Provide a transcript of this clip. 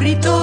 burrito.